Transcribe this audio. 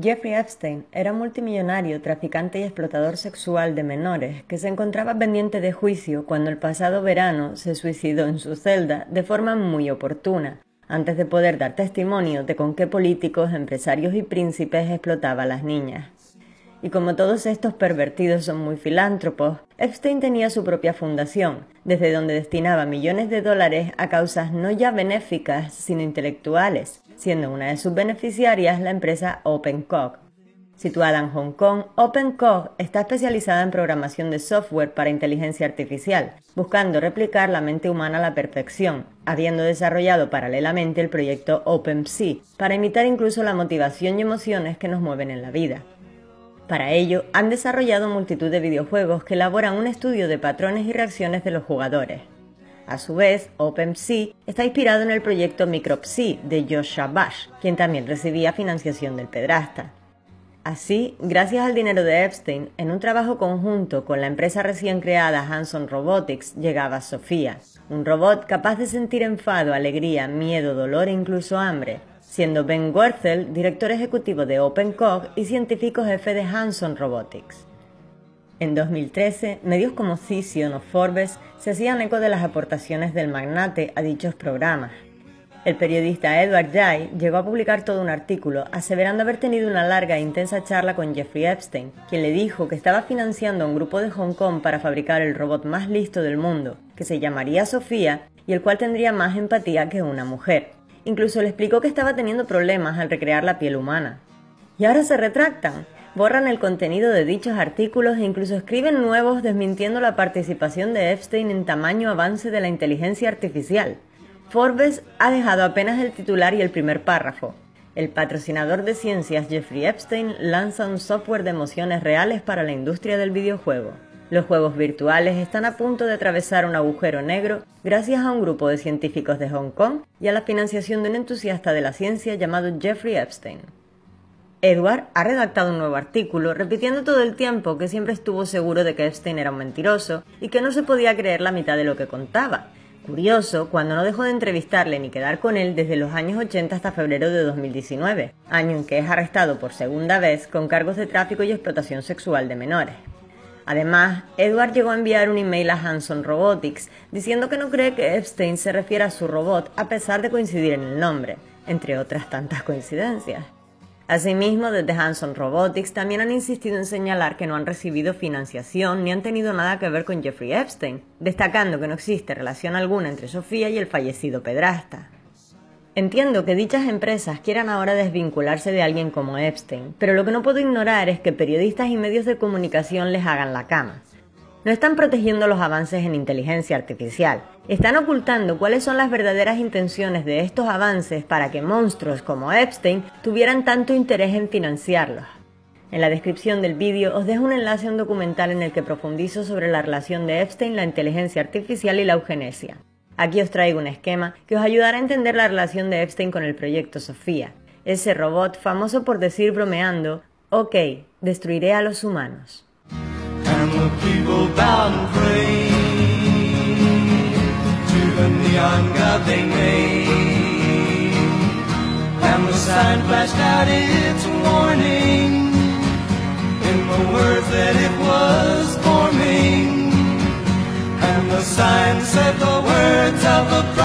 Jeffrey Epstein era multimillonario, traficante y explotador sexual de menores que se encontraba pendiente de juicio cuando el pasado verano se suicidó en su celda de forma muy oportuna, antes de poder dar testimonio de con qué políticos, empresarios y príncipes explotaba a las niñas. Y como todos estos pervertidos son muy filántropos, Epstein tenía su propia fundación, desde donde destinaba millones de dólares a causas no ya benéficas, sino intelectuales, siendo una de sus beneficiarias la empresa OpenCog. Situada en Hong Kong, OpenCog está especializada en programación de software para inteligencia artificial, buscando replicar la mente humana a la perfección, habiendo desarrollado paralelamente el proyecto OpenPsy para imitar incluso la motivación y emociones que nos mueven en la vida. Para ello, han desarrollado multitud de videojuegos que elaboran un estudio de patrones y reacciones de los jugadores. A su vez, OpenPsy está inspirado en el proyecto MicroPsy de Josh Bash, quien también recibía financiación del pedrasta. Así, gracias al dinero de Epstein, en un trabajo conjunto con la empresa recién creada Hanson Robotics llegaba Sofía, un robot capaz de sentir enfado, alegría, miedo, dolor e incluso hambre, siendo Ben Werthel director ejecutivo de OpenCog y científico jefe de Hanson Robotics. En 2013, medios como Cision o Forbes se hacían eco de las aportaciones del magnate a dichos programas. El periodista Edward Jay llegó a publicar todo un artículo aseverando haber tenido una larga e intensa charla con Jeffrey Epstein, quien le dijo que estaba financiando a un grupo de Hong Kong para fabricar el robot más listo del mundo, que se llamaría Sofía y el cual tendría más empatía que una mujer. Incluso le explicó que estaba teniendo problemas al recrear la piel humana. Y ahora se retractan, borran el contenido de dichos artículos e incluso escriben nuevos desmintiendo la participación de Epstein en tamaño avance de la inteligencia artificial. Forbes ha dejado apenas el titular y el primer párrafo. El patrocinador de ciencias Jeffrey Epstein lanza un software de emociones reales para la industria del videojuego. Los juegos virtuales están a punto de atravesar un agujero negro gracias a un grupo de científicos de Hong Kong y a la financiación de un entusiasta de la ciencia llamado Jeffrey Epstein. Edward ha redactado un nuevo artículo repitiendo todo el tiempo que siempre estuvo seguro de que Epstein era un mentiroso y que no se podía creer la mitad de lo que contaba. Curioso, cuando no dejó de entrevistarle ni quedar con él desde los años 80 hasta febrero de 2019, año en que es arrestado por segunda vez con cargos de tráfico y explotación sexual de menores. Además, Edward llegó a enviar un email a Hanson Robotics diciendo que no cree que Epstein se refiera a su robot a pesar de coincidir en el nombre, entre otras tantas coincidencias. Asimismo, desde Hanson Robotics también han insistido en señalar que no han recibido financiación ni han tenido nada que ver con Jeffrey Epstein, destacando que no existe relación alguna entre Sofía y el fallecido pedrasta. Entiendo que dichas empresas quieran ahora desvincularse de alguien como Epstein, pero lo que no puedo ignorar es que periodistas y medios de comunicación les hagan la cama. No están protegiendo los avances en inteligencia artificial, están ocultando cuáles son las verdaderas intenciones de estos avances para que monstruos como Epstein tuvieran tanto interés en financiarlos. En la descripción del vídeo os dejo un enlace a un documental en el que profundizo sobre la relación de Epstein, la inteligencia artificial y la eugenesia. Aquí os traigo un esquema que os ayudará a entender la relación de Epstein con el proyecto Sofía, ese robot famoso por decir bromeando, ok, destruiré a los humanos. Of the